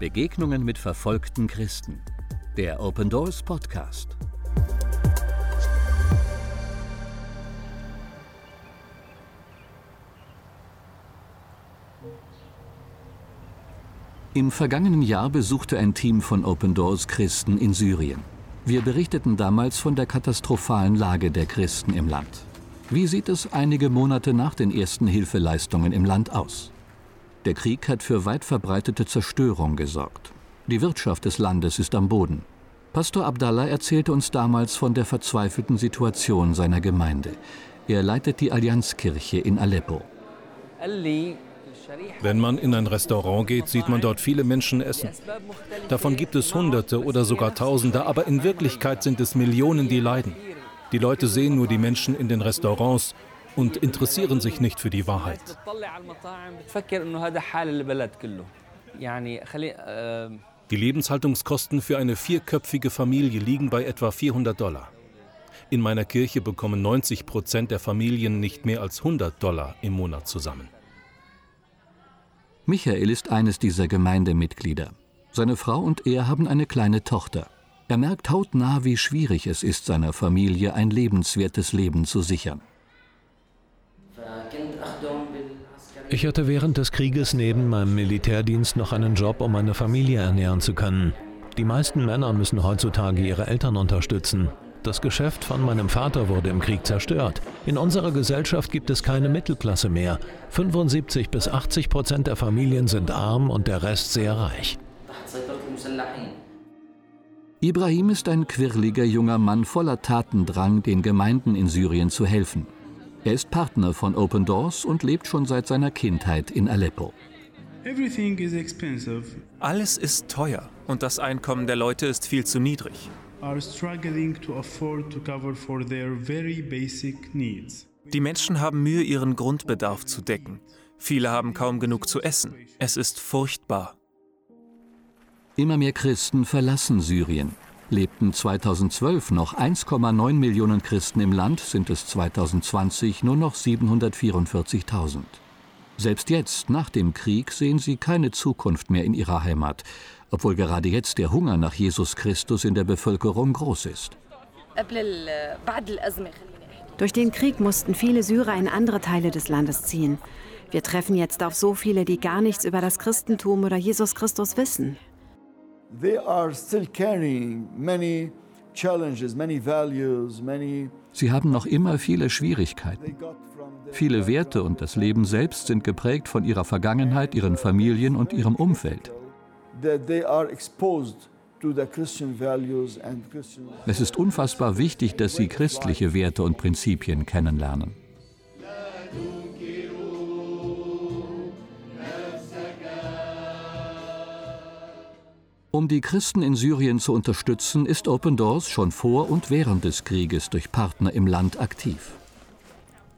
Begegnungen mit verfolgten Christen. Der Open Doors Podcast. Im vergangenen Jahr besuchte ein Team von Open Doors Christen in Syrien. Wir berichteten damals von der katastrophalen Lage der Christen im Land. Wie sieht es einige Monate nach den ersten Hilfeleistungen im Land aus? Der Krieg hat für weit verbreitete Zerstörung gesorgt. Die Wirtschaft des Landes ist am Boden. Pastor Abdallah erzählte uns damals von der verzweifelten Situation seiner Gemeinde. Er leitet die Allianzkirche in Aleppo. Wenn man in ein Restaurant geht, sieht man dort viele Menschen essen. Davon gibt es Hunderte oder sogar Tausende, aber in Wirklichkeit sind es Millionen, die leiden. Die Leute sehen nur die Menschen in den Restaurants und interessieren sich nicht für die Wahrheit. Die Lebenshaltungskosten für eine vierköpfige Familie liegen bei etwa 400 Dollar. In meiner Kirche bekommen 90 Prozent der Familien nicht mehr als 100 Dollar im Monat zusammen. Michael ist eines dieser Gemeindemitglieder. Seine Frau und er haben eine kleine Tochter. Er merkt hautnah, wie schwierig es ist, seiner Familie ein lebenswertes Leben zu sichern. Ich hatte während des Krieges neben meinem Militärdienst noch einen Job, um meine Familie ernähren zu können. Die meisten Männer müssen heutzutage ihre Eltern unterstützen. Das Geschäft von meinem Vater wurde im Krieg zerstört. In unserer Gesellschaft gibt es keine Mittelklasse mehr. 75 bis 80 Prozent der Familien sind arm und der Rest sehr reich. Ibrahim ist ein quirliger junger Mann voller Tatendrang, den Gemeinden in Syrien zu helfen. Er ist Partner von Open Doors und lebt schon seit seiner Kindheit in Aleppo. Alles ist teuer und das Einkommen der Leute ist viel zu niedrig. Die Menschen haben Mühe, ihren Grundbedarf zu decken. Viele haben kaum genug zu essen. Es ist furchtbar. Immer mehr Christen verlassen Syrien. Lebten 2012 noch 1,9 Millionen Christen im Land, sind es 2020 nur noch 744.000. Selbst jetzt, nach dem Krieg, sehen sie keine Zukunft mehr in ihrer Heimat, obwohl gerade jetzt der Hunger nach Jesus Christus in der Bevölkerung groß ist. Durch den Krieg mussten viele Syrer in andere Teile des Landes ziehen. Wir treffen jetzt auf so viele, die gar nichts über das Christentum oder Jesus Christus wissen they are still carrying many challenges, many values, many Sie haben noch immer viele Schwierigkeiten. Viele Werte und das Leben selbst sind geprägt von ihrer Vergangenheit, ihren Familien und ihrem Umfeld. Es ist unfassbar wichtig, dass sie christliche Werte und Prinzipien kennenlernen. Um die Christen in Syrien zu unterstützen, ist Open Doors schon vor und während des Krieges durch Partner im Land aktiv.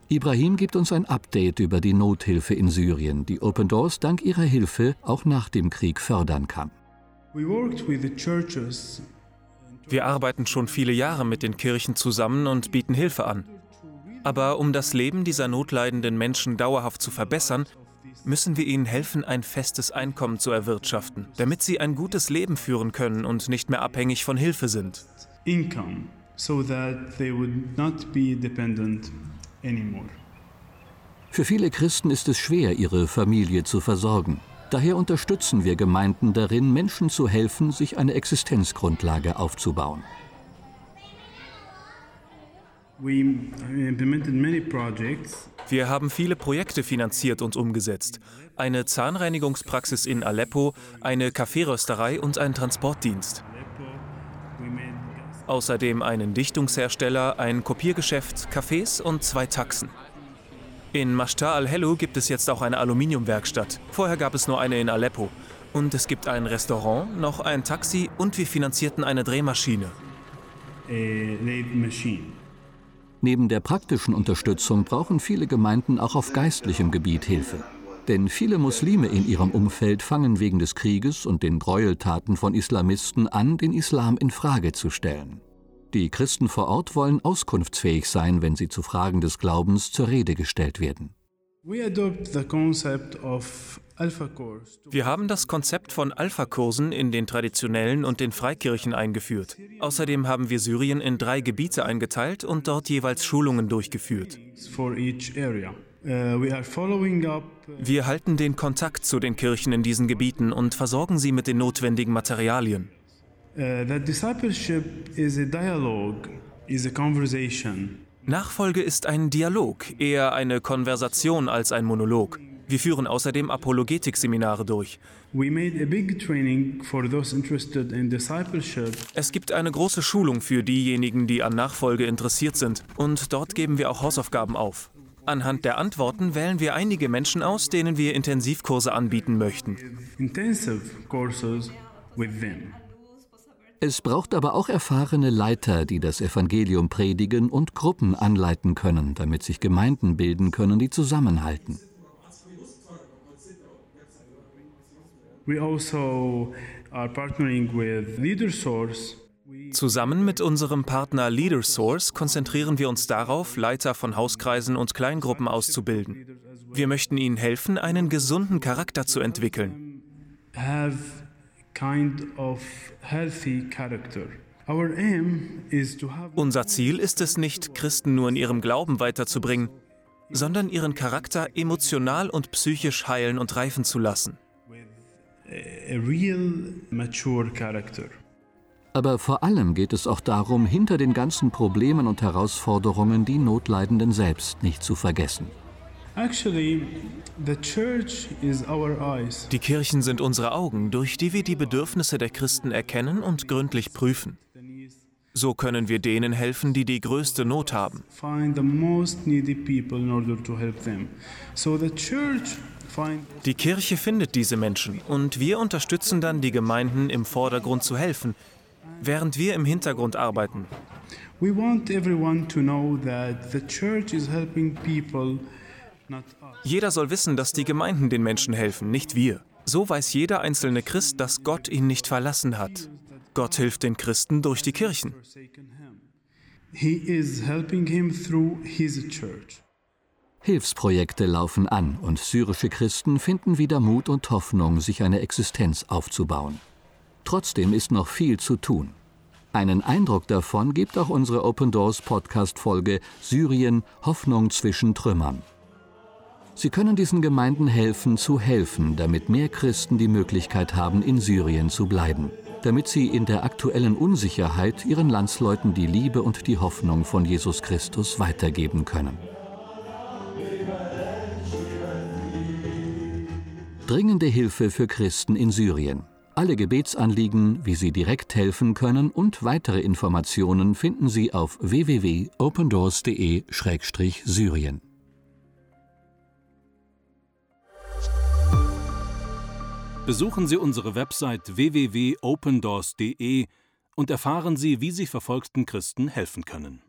Ibrahim gibt uns ein Update über die Nothilfe in Syrien, die Open Doors dank ihrer Hilfe auch nach dem Krieg fördern kann. Wir arbeiten schon viele Jahre mit den Kirchen zusammen und bieten Hilfe an. Aber um das Leben dieser notleidenden Menschen dauerhaft zu verbessern, müssen wir ihnen helfen, ein festes Einkommen zu erwirtschaften, damit sie ein gutes Leben führen können und nicht mehr abhängig von Hilfe sind. Income, so that they would not be dependent anymore. Für viele Christen ist es schwer, ihre Familie zu versorgen. Daher unterstützen wir Gemeinden darin, Menschen zu helfen, sich eine Existenzgrundlage aufzubauen. Wir haben viele Projekte finanziert und umgesetzt. Eine Zahnreinigungspraxis in Aleppo, eine Kaffeerösterei und einen Transportdienst. Außerdem einen Dichtungshersteller, ein Kopiergeschäft, Cafés und zwei Taxen. In Mashta al-Hellu gibt es jetzt auch eine Aluminiumwerkstatt. Vorher gab es nur eine in Aleppo. Und es gibt ein Restaurant, noch ein Taxi und wir finanzierten eine Drehmaschine. A machine. Neben der praktischen Unterstützung brauchen viele Gemeinden auch auf geistlichem Gebiet Hilfe. Denn viele Muslime in ihrem Umfeld fangen wegen des Krieges und den Gräueltaten von Islamisten an, den Islam in Frage zu stellen. Die Christen vor Ort wollen auskunftsfähig sein, wenn sie zu Fragen des Glaubens zur Rede gestellt werden. Wir haben das Konzept von Alpha-Kursen in den traditionellen und den Freikirchen eingeführt. Außerdem haben wir Syrien in drei Gebiete eingeteilt und dort jeweils Schulungen durchgeführt. Uh, wir halten den Kontakt zu den Kirchen in diesen Gebieten und versorgen sie mit den notwendigen Materialien. Uh, Nachfolge ist ein Dialog, eher eine Konversation als ein Monolog. Wir führen außerdem Apologetik-Seminare durch. Es gibt eine große Schulung für diejenigen, die an Nachfolge interessiert sind. Und dort geben wir auch Hausaufgaben auf. Anhand der Antworten wählen wir einige Menschen aus, denen wir Intensivkurse anbieten möchten. Es braucht aber auch erfahrene Leiter, die das Evangelium predigen und Gruppen anleiten können, damit sich Gemeinden bilden können, die zusammenhalten. We also are partnering with LeaderSource Zusammen mit unserem Partner LeaderSource konzentrieren wir uns darauf, Leiter von Hauskreisen und Kleingruppen auszubilden. Wir möchten ihnen helfen, einen gesunden Charakter zu entwickeln. Unser Ziel ist es nicht, Christen nur in ihrem Glauben weiterzubringen, sondern ihren Charakter emotional und psychisch heilen und reifen zu lassen. A real mature character. Aber vor allem geht es auch darum, hinter den ganzen Problemen und Herausforderungen die Notleidenden selbst nicht zu vergessen. Die Kirchen sind unsere Augen, durch die wir die Bedürfnisse der Christen erkennen und gründlich prüfen. So können wir denen helfen, die die größte Not haben. Die Kirche findet diese Menschen und wir unterstützen dann die Gemeinden im Vordergrund zu helfen, während wir im Hintergrund arbeiten. Jeder soll wissen, dass die Gemeinden den Menschen helfen, nicht wir. So weiß jeder einzelne Christ, dass Gott ihn nicht verlassen hat. Gott hilft den Christen durch die Kirchen. He is helping him through his church. Hilfsprojekte laufen an und syrische Christen finden wieder Mut und Hoffnung, sich eine Existenz aufzubauen. Trotzdem ist noch viel zu tun. Einen Eindruck davon gibt auch unsere Open Doors Podcast-Folge Syrien Hoffnung zwischen Trümmern. Sie können diesen Gemeinden helfen, zu helfen, damit mehr Christen die Möglichkeit haben, in Syrien zu bleiben, damit sie in der aktuellen Unsicherheit ihren Landsleuten die Liebe und die Hoffnung von Jesus Christus weitergeben können. Dringende Hilfe für Christen in Syrien. Alle Gebetsanliegen, wie Sie direkt helfen können und weitere Informationen finden Sie auf www.opendoors.de-syrien. Besuchen Sie unsere Website www.opendoors.de und erfahren Sie, wie Sie verfolgten Christen helfen können.